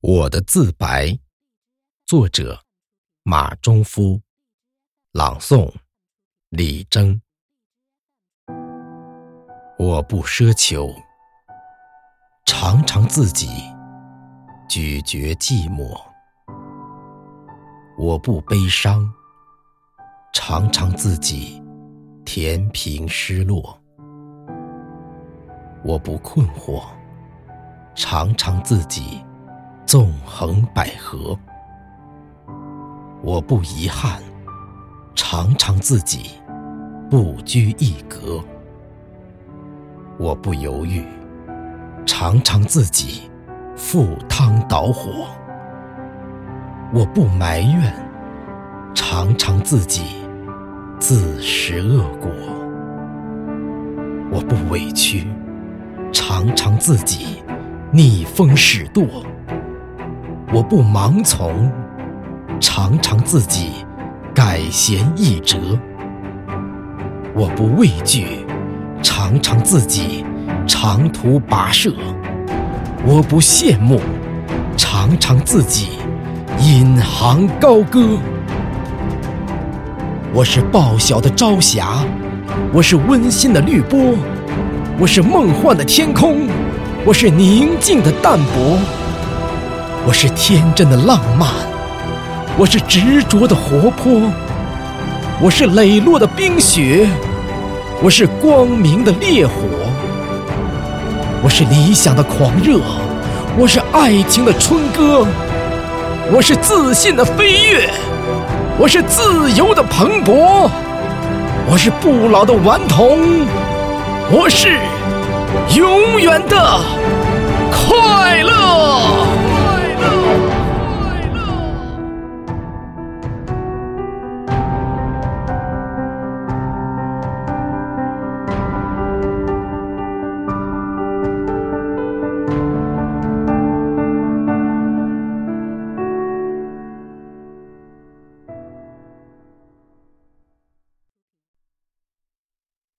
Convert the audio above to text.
我的自白，作者马中夫，朗诵李征。我不奢求，常常自己咀嚼寂寞；我不悲伤，常常自己填平失落；我不困惑，常常自己。纵横捭阖，我不遗憾，常常自己不拘一格；我不犹豫，常常自己赴汤蹈火；我不埋怨，常常自己自食恶果；我不委屈，常常自己逆风使舵。我不盲从，常常自己改弦易辙；我不畏惧，常常自己长途跋涉；我不羡慕，常常自己引吭高歌。我是报晓的朝霞，我是温馨的绿波，我是梦幻的天空，我是宁静的淡泊。我是天真的浪漫，我是执着的活泼，我是磊落的冰雪，我是光明的烈火，我是理想的狂热，我是爱情的春歌，我是自信的飞跃，我是自由的蓬勃，我是不老的顽童，我是永远的快乐。